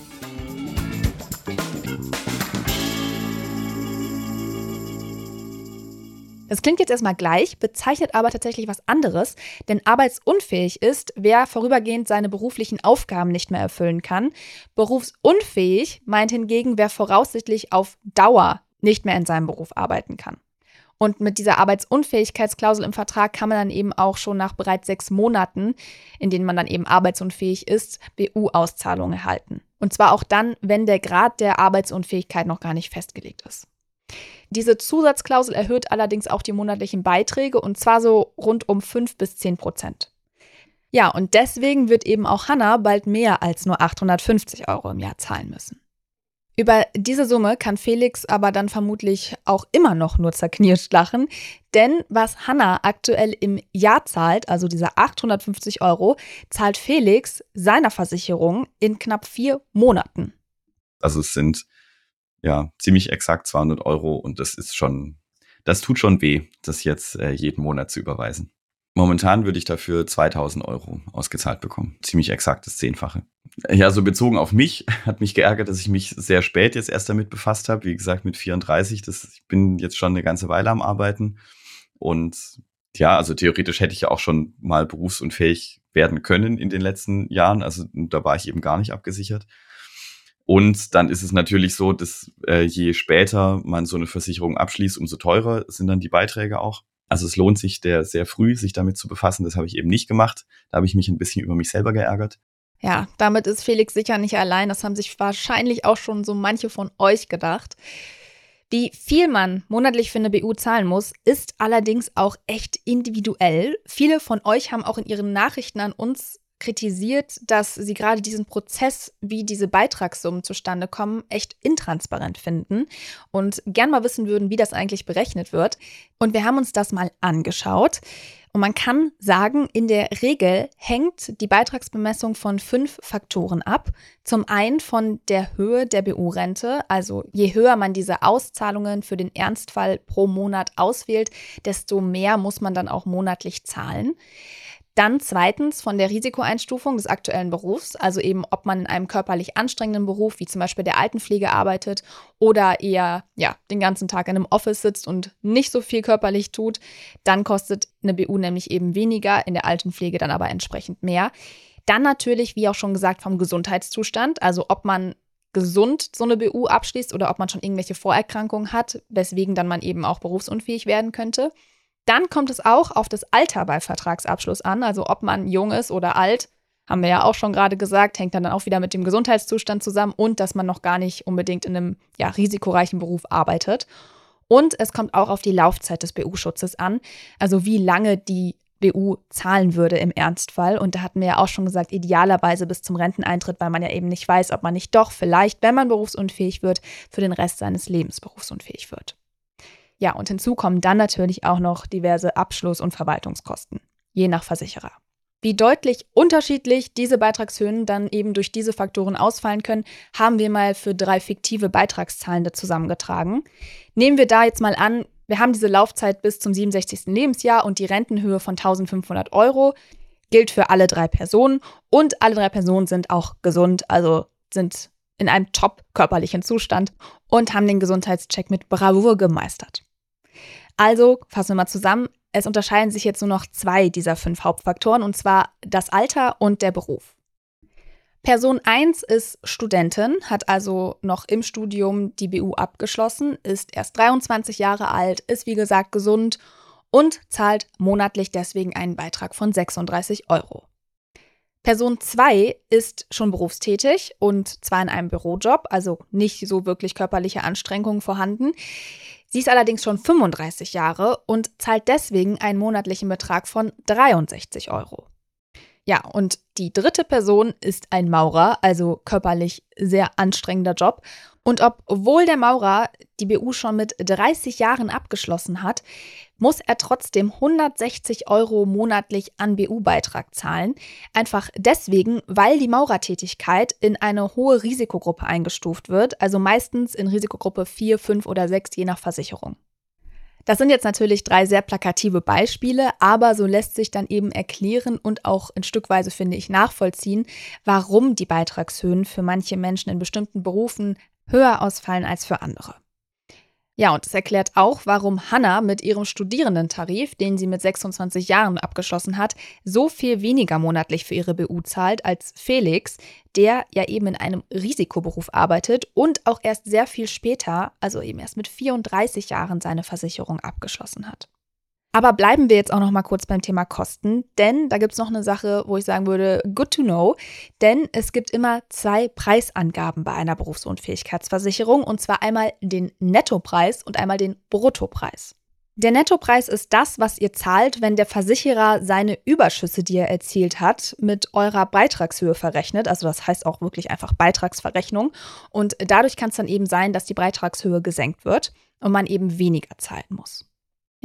Das klingt jetzt erstmal gleich, bezeichnet aber tatsächlich was anderes, denn arbeitsunfähig ist, wer vorübergehend seine beruflichen Aufgaben nicht mehr erfüllen kann. Berufsunfähig meint hingegen, wer voraussichtlich auf Dauer nicht mehr in seinem Beruf arbeiten kann. Und mit dieser Arbeitsunfähigkeitsklausel im Vertrag kann man dann eben auch schon nach bereits sechs Monaten, in denen man dann eben arbeitsunfähig ist, BU-Auszahlungen erhalten. Und zwar auch dann, wenn der Grad der Arbeitsunfähigkeit noch gar nicht festgelegt ist. Diese Zusatzklausel erhöht allerdings auch die monatlichen Beiträge und zwar so rund um 5 bis 10 Prozent. Ja, und deswegen wird eben auch Hannah bald mehr als nur 850 Euro im Jahr zahlen müssen. Über diese Summe kann Felix aber dann vermutlich auch immer noch nur zerknirscht lachen, denn was Hannah aktuell im Jahr zahlt, also diese 850 Euro, zahlt Felix seiner Versicherung in knapp vier Monaten. Also es sind ja, ziemlich exakt 200 Euro und das ist schon, das tut schon weh, das jetzt äh, jeden Monat zu überweisen. Momentan würde ich dafür 2000 Euro ausgezahlt bekommen. Ziemlich exakt das Zehnfache. Ja, so bezogen auf mich (laughs) hat mich geärgert, dass ich mich sehr spät jetzt erst damit befasst habe. Wie gesagt, mit 34. Das, ich bin jetzt schon eine ganze Weile am Arbeiten. Und ja, also theoretisch hätte ich ja auch schon mal berufsunfähig werden können in den letzten Jahren. Also da war ich eben gar nicht abgesichert. Und dann ist es natürlich so, dass äh, je später man so eine Versicherung abschließt, umso teurer sind dann die Beiträge auch. Also es lohnt sich der sehr früh, sich damit zu befassen. Das habe ich eben nicht gemacht. Da habe ich mich ein bisschen über mich selber geärgert. Ja, damit ist Felix sicher nicht allein. Das haben sich wahrscheinlich auch schon so manche von euch gedacht. Wie viel man monatlich für eine BU zahlen muss, ist allerdings auch echt individuell. Viele von euch haben auch in ihren Nachrichten an uns kritisiert, dass sie gerade diesen Prozess, wie diese Beitragssummen zustande kommen, echt intransparent finden und gern mal wissen würden, wie das eigentlich berechnet wird. Und wir haben uns das mal angeschaut. Und man kann sagen, in der Regel hängt die Beitragsbemessung von fünf Faktoren ab. Zum einen von der Höhe der BU-Rente, also je höher man diese Auszahlungen für den Ernstfall pro Monat auswählt, desto mehr muss man dann auch monatlich zahlen. Dann zweitens von der Risikoeinstufung des aktuellen Berufs, also eben ob man in einem körperlich anstrengenden Beruf wie zum Beispiel der Altenpflege arbeitet oder eher ja, den ganzen Tag in einem Office sitzt und nicht so viel körperlich tut, dann kostet eine BU nämlich eben weniger, in der Altenpflege dann aber entsprechend mehr. Dann natürlich, wie auch schon gesagt, vom Gesundheitszustand, also ob man gesund so eine BU abschließt oder ob man schon irgendwelche Vorerkrankungen hat, weswegen dann man eben auch berufsunfähig werden könnte. Dann kommt es auch auf das Alter bei Vertragsabschluss an, also ob man jung ist oder alt, haben wir ja auch schon gerade gesagt, hängt dann auch wieder mit dem Gesundheitszustand zusammen und dass man noch gar nicht unbedingt in einem ja, risikoreichen Beruf arbeitet. Und es kommt auch auf die Laufzeit des BU-Schutzes an, also wie lange die BU zahlen würde im Ernstfall. Und da hatten wir ja auch schon gesagt, idealerweise bis zum Renteneintritt, weil man ja eben nicht weiß, ob man nicht doch vielleicht, wenn man berufsunfähig wird, für den Rest seines Lebens berufsunfähig wird. Ja, und hinzu kommen dann natürlich auch noch diverse Abschluss- und Verwaltungskosten, je nach Versicherer. Wie deutlich unterschiedlich diese Beitragshöhen dann eben durch diese Faktoren ausfallen können, haben wir mal für drei fiktive Beitragszahlende zusammengetragen. Nehmen wir da jetzt mal an, wir haben diese Laufzeit bis zum 67. Lebensjahr und die Rentenhöhe von 1500 Euro gilt für alle drei Personen und alle drei Personen sind auch gesund, also sind in einem top körperlichen Zustand und haben den Gesundheitscheck mit Bravour gemeistert. Also, fassen wir mal zusammen, es unterscheiden sich jetzt nur noch zwei dieser fünf Hauptfaktoren, und zwar das Alter und der Beruf. Person 1 ist Studentin, hat also noch im Studium die BU abgeschlossen, ist erst 23 Jahre alt, ist wie gesagt gesund und zahlt monatlich deswegen einen Beitrag von 36 Euro. Person 2 ist schon berufstätig und zwar in einem Bürojob, also nicht so wirklich körperliche Anstrengungen vorhanden. Sie ist allerdings schon 35 Jahre und zahlt deswegen einen monatlichen Betrag von 63 Euro. Ja, und die dritte Person ist ein Maurer, also körperlich sehr anstrengender Job. Und obwohl der Maurer die BU schon mit 30 Jahren abgeschlossen hat, muss er trotzdem 160 Euro monatlich an BU-Beitrag zahlen. Einfach deswegen, weil die Maurertätigkeit in eine hohe Risikogruppe eingestuft wird, also meistens in Risikogruppe 4, 5 oder 6 je nach Versicherung. Das sind jetzt natürlich drei sehr plakative Beispiele, aber so lässt sich dann eben erklären und auch in Stückweise, finde ich, nachvollziehen, warum die Beitragshöhen für manche Menschen in bestimmten Berufen höher ausfallen als für andere. Ja, und es erklärt auch, warum Hannah mit ihrem Studierendentarif, den sie mit 26 Jahren abgeschlossen hat, so viel weniger monatlich für ihre BU zahlt als Felix, der ja eben in einem Risikoberuf arbeitet und auch erst sehr viel später, also eben erst mit 34 Jahren, seine Versicherung abgeschlossen hat. Aber bleiben wir jetzt auch noch mal kurz beim Thema Kosten, denn da gibt es noch eine Sache, wo ich sagen würde, good to know, denn es gibt immer zwei Preisangaben bei einer Berufsunfähigkeitsversicherung und zwar einmal den Nettopreis und einmal den Bruttopreis. Der Nettopreis ist das, was ihr zahlt, wenn der Versicherer seine Überschüsse, die er erzielt hat, mit eurer Beitragshöhe verrechnet. Also das heißt auch wirklich einfach Beitragsverrechnung. Und dadurch kann es dann eben sein, dass die Beitragshöhe gesenkt wird und man eben weniger zahlen muss.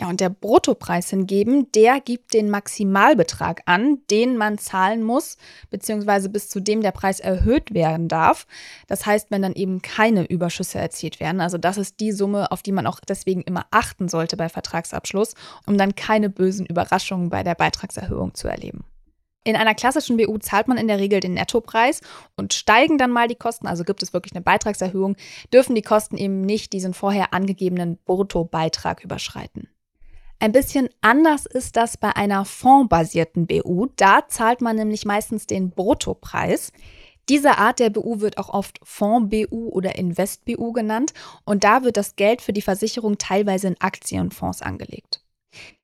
Ja, und der Bruttopreis hingegen, der gibt den Maximalbetrag an, den man zahlen muss, beziehungsweise bis zu dem der Preis erhöht werden darf. Das heißt, wenn dann eben keine Überschüsse erzielt werden. Also das ist die Summe, auf die man auch deswegen immer achten sollte bei Vertragsabschluss, um dann keine bösen Überraschungen bei der Beitragserhöhung zu erleben. In einer klassischen BU zahlt man in der Regel den Nettopreis und steigen dann mal die Kosten, also gibt es wirklich eine Beitragserhöhung, dürfen die Kosten eben nicht diesen vorher angegebenen Bruttobeitrag überschreiten. Ein bisschen anders ist das bei einer fondsbasierten BU. Da zahlt man nämlich meistens den Bruttopreis. Diese Art der BU wird auch oft Fonds-BU oder Invest-BU genannt und da wird das Geld für die Versicherung teilweise in Aktienfonds angelegt.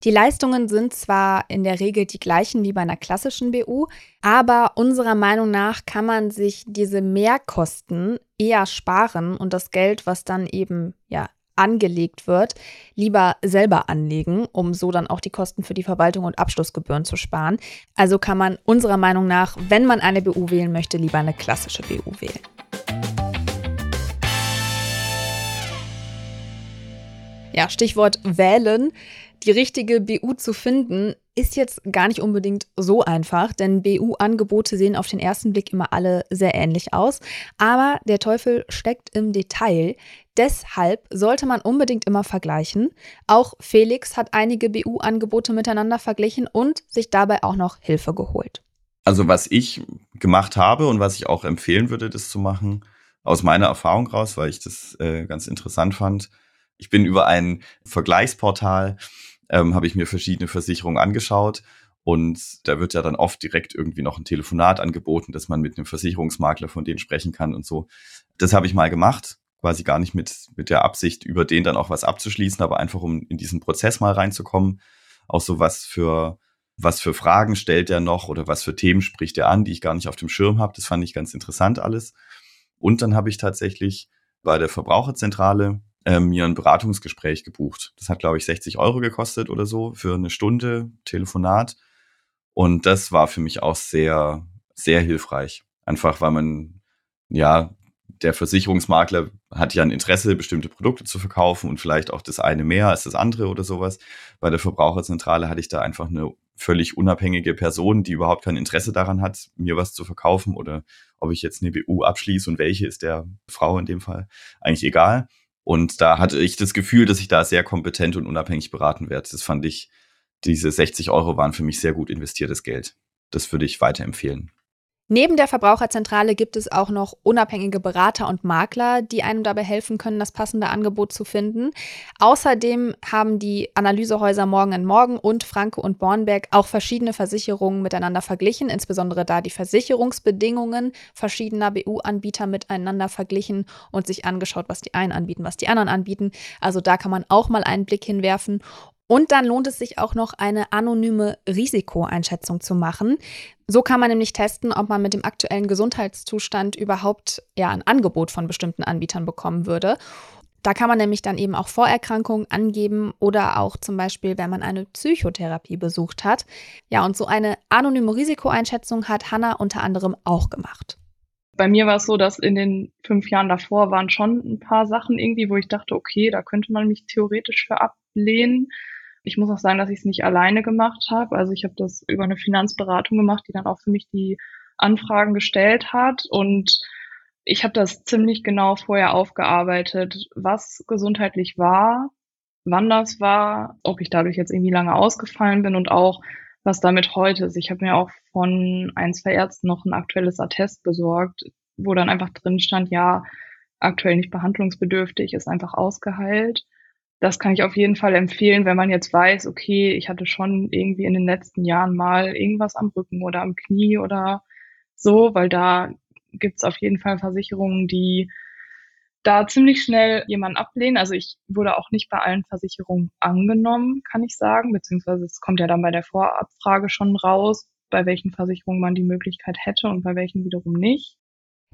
Die Leistungen sind zwar in der Regel die gleichen wie bei einer klassischen BU, aber unserer Meinung nach kann man sich diese Mehrkosten eher sparen und das Geld, was dann eben ja angelegt wird, lieber selber anlegen, um so dann auch die Kosten für die Verwaltung und Abschlussgebühren zu sparen. Also kann man unserer Meinung nach, wenn man eine BU wählen möchte, lieber eine klassische BU wählen. Ja, Stichwort wählen. Die richtige BU zu finden, ist jetzt gar nicht unbedingt so einfach, denn BU-Angebote sehen auf den ersten Blick immer alle sehr ähnlich aus. Aber der Teufel steckt im Detail. Deshalb sollte man unbedingt immer vergleichen. Auch Felix hat einige BU-Angebote miteinander verglichen und sich dabei auch noch Hilfe geholt. Also was ich gemacht habe und was ich auch empfehlen würde, das zu machen, aus meiner Erfahrung raus, weil ich das äh, ganz interessant fand. Ich bin über ein Vergleichsportal ähm, habe ich mir verschiedene Versicherungen angeschaut. Und da wird ja dann oft direkt irgendwie noch ein Telefonat angeboten, dass man mit einem Versicherungsmakler von denen sprechen kann und so. Das habe ich mal gemacht, quasi gar nicht mit, mit der Absicht, über den dann auch was abzuschließen, aber einfach um in diesen Prozess mal reinzukommen. Auch so was für, was für Fragen stellt er noch oder was für Themen spricht er an, die ich gar nicht auf dem Schirm habe. Das fand ich ganz interessant alles. Und dann habe ich tatsächlich bei der Verbraucherzentrale äh, mir ein Beratungsgespräch gebucht. Das hat, glaube ich, 60 Euro gekostet oder so für eine Stunde Telefonat. Und das war für mich auch sehr, sehr hilfreich. Einfach weil man, ja, der Versicherungsmakler hat ja ein Interesse, bestimmte Produkte zu verkaufen und vielleicht auch das eine mehr als das andere oder sowas. Bei der Verbraucherzentrale hatte ich da einfach eine völlig unabhängige Person, die überhaupt kein Interesse daran hat, mir was zu verkaufen oder ob ich jetzt eine BU abschließe und welche ist der Frau in dem Fall eigentlich egal. Und da hatte ich das Gefühl, dass ich da sehr kompetent und unabhängig beraten werde. Das fand ich, diese 60 Euro waren für mich sehr gut investiertes Geld. Das würde ich weiterempfehlen. Neben der Verbraucherzentrale gibt es auch noch unabhängige Berater und Makler, die einem dabei helfen können, das passende Angebot zu finden. Außerdem haben die Analysehäuser Morgen Morgen und Franke und Bornberg auch verschiedene Versicherungen miteinander verglichen, insbesondere da die Versicherungsbedingungen verschiedener BU-Anbieter miteinander verglichen und sich angeschaut, was die einen anbieten, was die anderen anbieten. Also da kann man auch mal einen Blick hinwerfen. Und dann lohnt es sich auch noch eine anonyme Risikoeinschätzung zu machen. So kann man nämlich testen, ob man mit dem aktuellen Gesundheitszustand überhaupt ja ein Angebot von bestimmten Anbietern bekommen würde. Da kann man nämlich dann eben auch Vorerkrankungen angeben oder auch zum Beispiel, wenn man eine Psychotherapie besucht hat. Ja, und so eine anonyme Risikoeinschätzung hat Hanna unter anderem auch gemacht. Bei mir war es so, dass in den fünf Jahren davor waren schon ein paar Sachen irgendwie, wo ich dachte, okay, da könnte man mich theoretisch für ablehnen. Ich muss auch sagen, dass ich es nicht alleine gemacht habe. Also ich habe das über eine Finanzberatung gemacht, die dann auch für mich die Anfragen gestellt hat und ich habe das ziemlich genau vorher aufgearbeitet, was gesundheitlich war, wann das war, ob ich dadurch jetzt irgendwie lange ausgefallen bin und auch, was damit heute ist. Ich habe mir auch von ein, zwei Ärzten noch ein aktuelles Attest besorgt, wo dann einfach drin stand, ja, aktuell nicht behandlungsbedürftig, ist einfach ausgeheilt. Das kann ich auf jeden Fall empfehlen, wenn man jetzt weiß, okay, ich hatte schon irgendwie in den letzten Jahren mal irgendwas am Rücken oder am Knie oder so, weil da gibt es auf jeden Fall Versicherungen, die da ziemlich schnell jemanden ablehnen. Also ich wurde auch nicht bei allen Versicherungen angenommen, kann ich sagen, beziehungsweise es kommt ja dann bei der Vorabfrage schon raus, bei welchen Versicherungen man die Möglichkeit hätte und bei welchen wiederum nicht.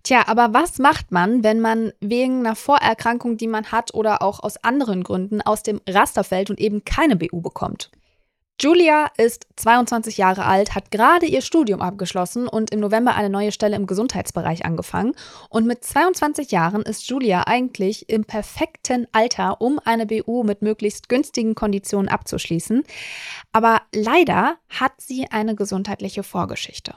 Tja, aber was macht man, wenn man wegen einer Vorerkrankung, die man hat oder auch aus anderen Gründen aus dem Raster fällt und eben keine BU bekommt? Julia ist 22 Jahre alt, hat gerade ihr Studium abgeschlossen und im November eine neue Stelle im Gesundheitsbereich angefangen. Und mit 22 Jahren ist Julia eigentlich im perfekten Alter, um eine BU mit möglichst günstigen Konditionen abzuschließen. Aber leider hat sie eine gesundheitliche Vorgeschichte.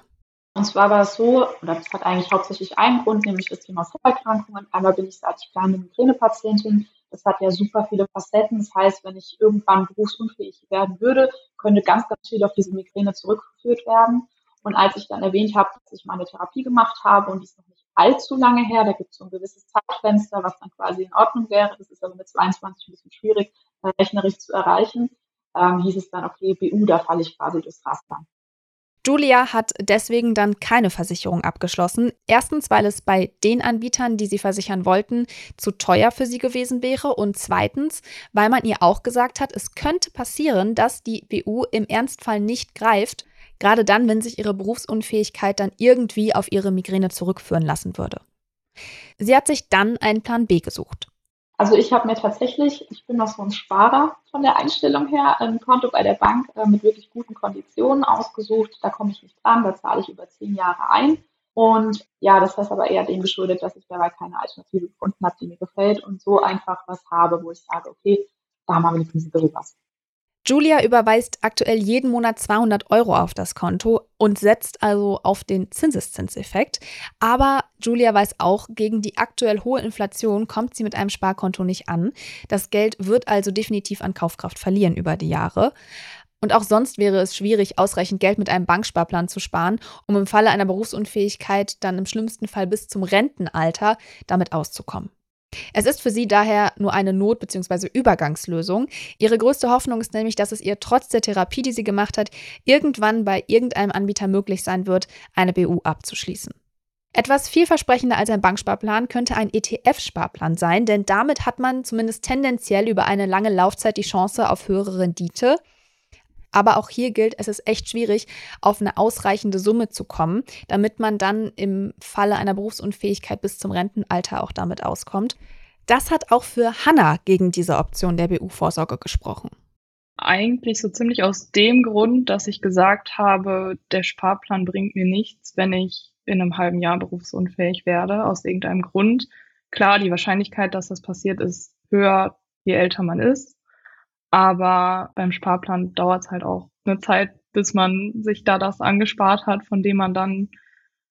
Und zwar war es so, oder das hat eigentlich hauptsächlich einen Grund, nämlich das Thema Vorerkrankungen. Einmal bin ich seit kleine Migränepatientin das hat ja super viele Facetten. Das heißt, wenn ich irgendwann berufsunfähig werden würde, könnte ganz, ganz viel auf diese Migräne zurückgeführt werden. Und als ich dann erwähnt habe, dass ich meine Therapie gemacht habe und die ist noch nicht allzu lange her, da gibt es so ein gewisses Zeitfenster, was dann quasi in Ordnung wäre. Das ist aber mit 22 ein bisschen schwierig, äh, rechnerisch zu erreichen. Ähm, hieß es dann, okay, BU, da falle ich quasi durchs Raster. Julia hat deswegen dann keine Versicherung abgeschlossen. Erstens, weil es bei den Anbietern, die sie versichern wollten, zu teuer für sie gewesen wäre. Und zweitens, weil man ihr auch gesagt hat, es könnte passieren, dass die BU im Ernstfall nicht greift, gerade dann, wenn sich ihre Berufsunfähigkeit dann irgendwie auf ihre Migräne zurückführen lassen würde. Sie hat sich dann einen Plan B gesucht. Also ich habe mir tatsächlich, ich bin noch so ein Sparer von der Einstellung her, ein Konto bei der Bank äh, mit wirklich guten Konditionen ausgesucht. Da komme ich nicht dran, da zahle ich über zehn Jahre ein. Und ja, das heißt aber eher dem geschuldet, dass ich dabei keine Alternative gefunden habe, die mir gefällt und so einfach was habe, wo ich sage, okay, da haben wir wenigstens ein bisschen was. Julia überweist aktuell jeden Monat 200 Euro auf das Konto und setzt also auf den Zinseszinseffekt. Aber Julia weiß auch, gegen die aktuell hohe Inflation kommt sie mit einem Sparkonto nicht an. Das Geld wird also definitiv an Kaufkraft verlieren über die Jahre. Und auch sonst wäre es schwierig, ausreichend Geld mit einem Banksparplan zu sparen, um im Falle einer Berufsunfähigkeit dann im schlimmsten Fall bis zum Rentenalter damit auszukommen. Es ist für sie daher nur eine Not- bzw. Übergangslösung. Ihre größte Hoffnung ist nämlich, dass es ihr trotz der Therapie, die sie gemacht hat, irgendwann bei irgendeinem Anbieter möglich sein wird, eine BU abzuschließen. Etwas vielversprechender als ein Banksparplan könnte ein ETF-Sparplan sein, denn damit hat man zumindest tendenziell über eine lange Laufzeit die Chance auf höhere Rendite aber auch hier gilt, es ist echt schwierig, auf eine ausreichende Summe zu kommen, damit man dann im Falle einer Berufsunfähigkeit bis zum Rentenalter auch damit auskommt. Das hat auch für Hanna gegen diese Option der BU-Vorsorge gesprochen. Eigentlich so ziemlich aus dem Grund, dass ich gesagt habe, der Sparplan bringt mir nichts, wenn ich in einem halben Jahr berufsunfähig werde, aus irgendeinem Grund. Klar, die Wahrscheinlichkeit, dass das passiert, ist höher, je älter man ist. Aber beim Sparplan dauert es halt auch eine Zeit, bis man sich da das angespart hat, von dem man dann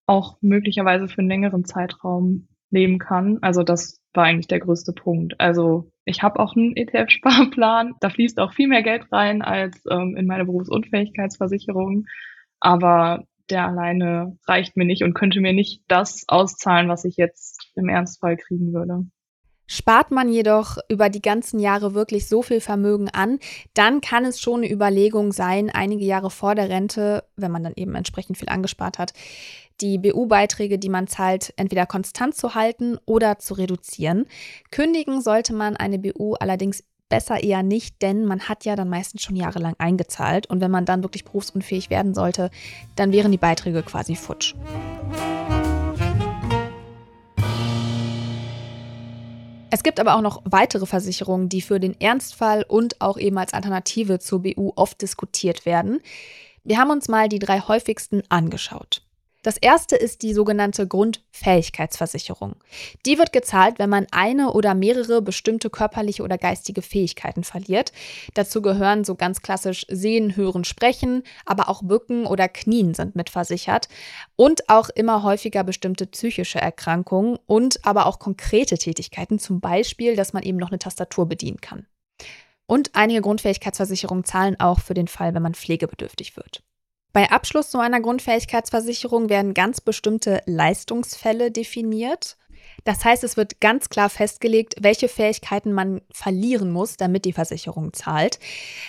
auch möglicherweise für einen längeren Zeitraum leben kann. Also das war eigentlich der größte Punkt. Also ich habe auch einen ETF-Sparplan. Da fließt auch viel mehr Geld rein als ähm, in meine Berufsunfähigkeitsversicherung. Aber der alleine reicht mir nicht und könnte mir nicht das auszahlen, was ich jetzt im Ernstfall kriegen würde. Spart man jedoch über die ganzen Jahre wirklich so viel Vermögen an, dann kann es schon eine Überlegung sein, einige Jahre vor der Rente, wenn man dann eben entsprechend viel angespart hat, die BU-Beiträge, die man zahlt, entweder konstant zu halten oder zu reduzieren. Kündigen sollte man eine BU allerdings besser eher nicht, denn man hat ja dann meistens schon jahrelang eingezahlt und wenn man dann wirklich berufsunfähig werden sollte, dann wären die Beiträge quasi futsch. Es gibt aber auch noch weitere Versicherungen, die für den Ernstfall und auch eben als Alternative zur BU oft diskutiert werden. Wir haben uns mal die drei häufigsten angeschaut. Das erste ist die sogenannte Grundfähigkeitsversicherung. Die wird gezahlt, wenn man eine oder mehrere bestimmte körperliche oder geistige Fähigkeiten verliert. Dazu gehören so ganz klassisch Sehen, Hören, Sprechen, aber auch Bücken oder Knien sind mitversichert und auch immer häufiger bestimmte psychische Erkrankungen und aber auch konkrete Tätigkeiten, zum Beispiel, dass man eben noch eine Tastatur bedienen kann. Und einige Grundfähigkeitsversicherungen zahlen auch für den Fall, wenn man pflegebedürftig wird. Bei Abschluss so einer Grundfähigkeitsversicherung werden ganz bestimmte Leistungsfälle definiert. Das heißt, es wird ganz klar festgelegt, welche Fähigkeiten man verlieren muss, damit die Versicherung zahlt.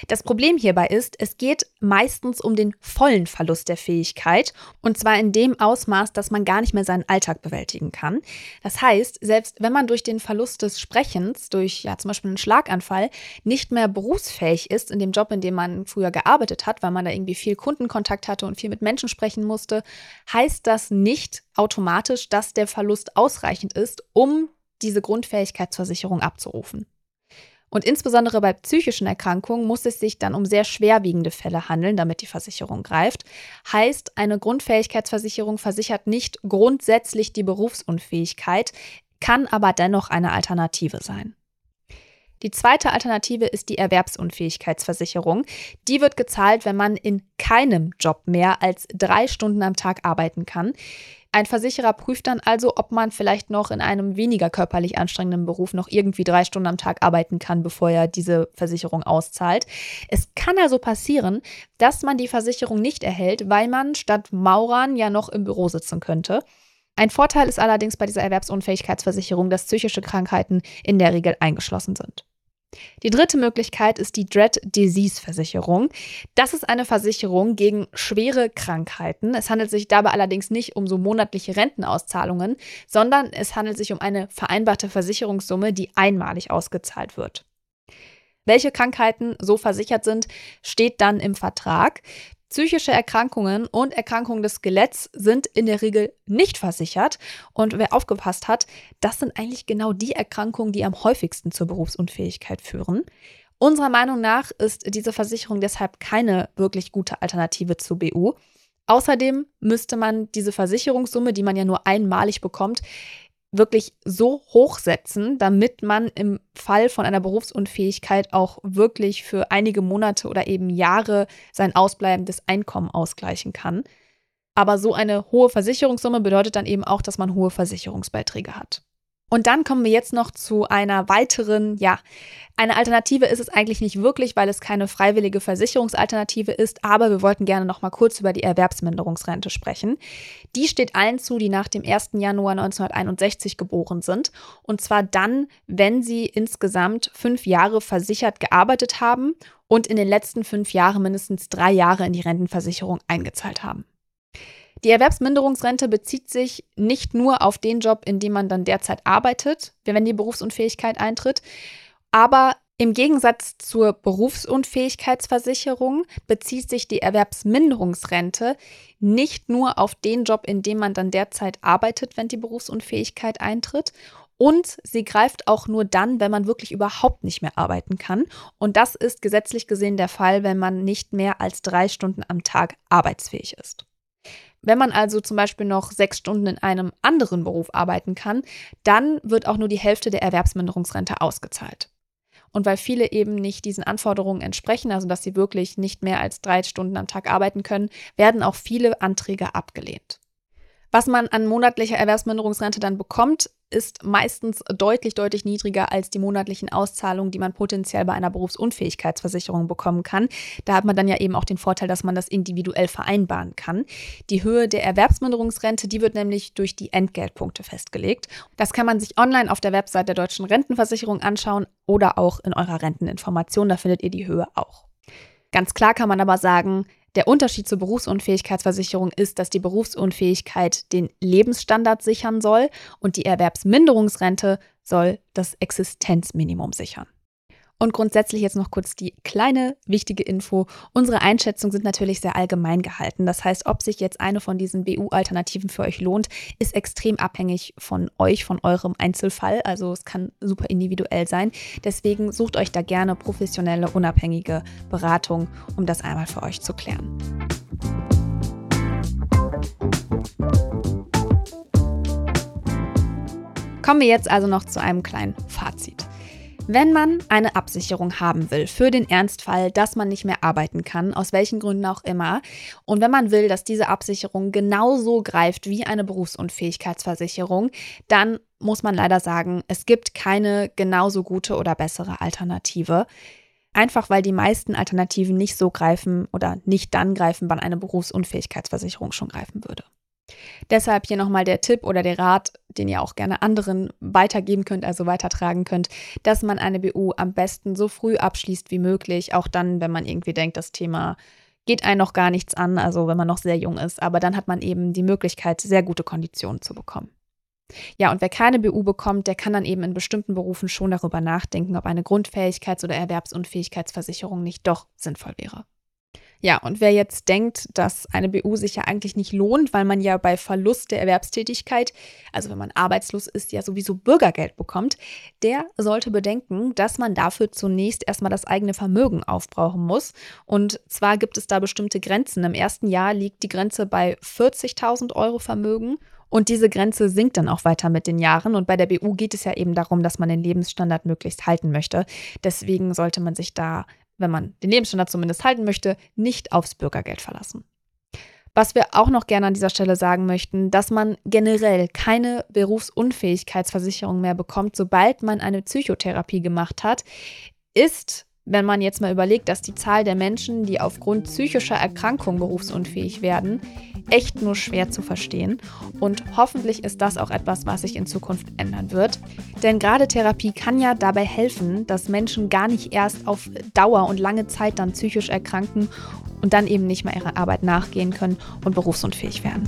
Das Problem hierbei ist, es geht meistens um den vollen Verlust der Fähigkeit und zwar in dem Ausmaß, dass man gar nicht mehr seinen Alltag bewältigen kann. Das heißt, selbst wenn man durch den Verlust des Sprechens, durch ja zum Beispiel einen Schlaganfall, nicht mehr berufsfähig ist in dem Job, in dem man früher gearbeitet hat, weil man da irgendwie viel Kundenkontakt hatte und viel mit Menschen sprechen musste, heißt das nicht automatisch, dass der Verlust ausreichend ist ist, um diese Grundfähigkeitsversicherung abzurufen. Und insbesondere bei psychischen Erkrankungen muss es sich dann um sehr schwerwiegende Fälle handeln, damit die Versicherung greift. Heißt, eine Grundfähigkeitsversicherung versichert nicht grundsätzlich die Berufsunfähigkeit, kann aber dennoch eine Alternative sein. Die zweite Alternative ist die Erwerbsunfähigkeitsversicherung. Die wird gezahlt, wenn man in keinem Job mehr als drei Stunden am Tag arbeiten kann. Ein Versicherer prüft dann also, ob man vielleicht noch in einem weniger körperlich anstrengenden Beruf noch irgendwie drei Stunden am Tag arbeiten kann, bevor er diese Versicherung auszahlt. Es kann also passieren, dass man die Versicherung nicht erhält, weil man statt Maurern ja noch im Büro sitzen könnte. Ein Vorteil ist allerdings bei dieser Erwerbsunfähigkeitsversicherung, dass psychische Krankheiten in der Regel eingeschlossen sind. Die dritte Möglichkeit ist die Dread Disease Versicherung. Das ist eine Versicherung gegen schwere Krankheiten. Es handelt sich dabei allerdings nicht um so monatliche Rentenauszahlungen, sondern es handelt sich um eine vereinbarte Versicherungssumme, die einmalig ausgezahlt wird. Welche Krankheiten so versichert sind, steht dann im Vertrag. Psychische Erkrankungen und Erkrankungen des Skeletts sind in der Regel nicht versichert. Und wer aufgepasst hat, das sind eigentlich genau die Erkrankungen, die am häufigsten zur Berufsunfähigkeit führen. Unserer Meinung nach ist diese Versicherung deshalb keine wirklich gute Alternative zur BU. Außerdem müsste man diese Versicherungssumme, die man ja nur einmalig bekommt, wirklich so hochsetzen, damit man im Fall von einer Berufsunfähigkeit auch wirklich für einige Monate oder eben Jahre sein ausbleibendes Einkommen ausgleichen kann. Aber so eine hohe Versicherungssumme bedeutet dann eben auch, dass man hohe Versicherungsbeiträge hat. Und dann kommen wir jetzt noch zu einer weiteren, ja, eine Alternative ist es eigentlich nicht wirklich, weil es keine freiwillige Versicherungsalternative ist, aber wir wollten gerne noch mal kurz über die Erwerbsminderungsrente sprechen. Die steht allen zu, die nach dem 1. Januar 1961 geboren sind. Und zwar dann, wenn sie insgesamt fünf Jahre versichert gearbeitet haben und in den letzten fünf Jahren mindestens drei Jahre in die Rentenversicherung eingezahlt haben. Die Erwerbsminderungsrente bezieht sich nicht nur auf den Job, in dem man dann derzeit arbeitet, wenn die Berufsunfähigkeit eintritt, aber im Gegensatz zur Berufsunfähigkeitsversicherung bezieht sich die Erwerbsminderungsrente nicht nur auf den Job, in dem man dann derzeit arbeitet, wenn die Berufsunfähigkeit eintritt. Und sie greift auch nur dann, wenn man wirklich überhaupt nicht mehr arbeiten kann. Und das ist gesetzlich gesehen der Fall, wenn man nicht mehr als drei Stunden am Tag arbeitsfähig ist. Wenn man also zum Beispiel noch sechs Stunden in einem anderen Beruf arbeiten kann, dann wird auch nur die Hälfte der Erwerbsminderungsrente ausgezahlt. Und weil viele eben nicht diesen Anforderungen entsprechen, also dass sie wirklich nicht mehr als drei Stunden am Tag arbeiten können, werden auch viele Anträge abgelehnt. Was man an monatlicher Erwerbsminderungsrente dann bekommt, ist meistens deutlich, deutlich niedriger als die monatlichen Auszahlungen, die man potenziell bei einer Berufsunfähigkeitsversicherung bekommen kann. Da hat man dann ja eben auch den Vorteil, dass man das individuell vereinbaren kann. Die Höhe der Erwerbsminderungsrente, die wird nämlich durch die Entgeltpunkte festgelegt. Das kann man sich online auf der Website der Deutschen Rentenversicherung anschauen oder auch in eurer Renteninformation. Da findet ihr die Höhe auch. Ganz klar kann man aber sagen, der Unterschied zur Berufsunfähigkeitsversicherung ist, dass die Berufsunfähigkeit den Lebensstandard sichern soll und die Erwerbsminderungsrente soll das Existenzminimum sichern. Und grundsätzlich jetzt noch kurz die kleine wichtige Info. Unsere Einschätzungen sind natürlich sehr allgemein gehalten. Das heißt, ob sich jetzt eine von diesen BU-Alternativen für euch lohnt, ist extrem abhängig von euch, von eurem Einzelfall. Also es kann super individuell sein. Deswegen sucht euch da gerne professionelle, unabhängige Beratung, um das einmal für euch zu klären. Kommen wir jetzt also noch zu einem kleinen Fazit. Wenn man eine Absicherung haben will für den Ernstfall, dass man nicht mehr arbeiten kann, aus welchen Gründen auch immer, und wenn man will, dass diese Absicherung genauso greift wie eine Berufsunfähigkeitsversicherung, dann muss man leider sagen, es gibt keine genauso gute oder bessere Alternative. Einfach weil die meisten Alternativen nicht so greifen oder nicht dann greifen, wann eine Berufsunfähigkeitsversicherung schon greifen würde. Deshalb hier nochmal der Tipp oder der Rat, den ihr auch gerne anderen weitergeben könnt, also weitertragen könnt, dass man eine BU am besten so früh abschließt wie möglich, auch dann, wenn man irgendwie denkt, das Thema geht einen noch gar nichts an, also wenn man noch sehr jung ist, aber dann hat man eben die Möglichkeit, sehr gute Konditionen zu bekommen. Ja, und wer keine BU bekommt, der kann dann eben in bestimmten Berufen schon darüber nachdenken, ob eine Grundfähigkeits- oder Erwerbsunfähigkeitsversicherung nicht doch sinnvoll wäre. Ja, und wer jetzt denkt, dass eine BU sich ja eigentlich nicht lohnt, weil man ja bei Verlust der Erwerbstätigkeit, also wenn man arbeitslos ist, ja sowieso Bürgergeld bekommt, der sollte bedenken, dass man dafür zunächst erstmal das eigene Vermögen aufbrauchen muss. Und zwar gibt es da bestimmte Grenzen. Im ersten Jahr liegt die Grenze bei 40.000 Euro Vermögen. Und diese Grenze sinkt dann auch weiter mit den Jahren. Und bei der BU geht es ja eben darum, dass man den Lebensstandard möglichst halten möchte. Deswegen sollte man sich da wenn man den Lebensstandard zumindest halten möchte, nicht aufs Bürgergeld verlassen. Was wir auch noch gerne an dieser Stelle sagen möchten, dass man generell keine Berufsunfähigkeitsversicherung mehr bekommt, sobald man eine Psychotherapie gemacht hat, ist wenn man jetzt mal überlegt, dass die Zahl der Menschen, die aufgrund psychischer Erkrankung berufsunfähig werden, echt nur schwer zu verstehen. Und hoffentlich ist das auch etwas, was sich in Zukunft ändern wird. Denn gerade Therapie kann ja dabei helfen, dass Menschen gar nicht erst auf Dauer und lange Zeit dann psychisch erkranken und dann eben nicht mehr ihrer Arbeit nachgehen können und berufsunfähig werden.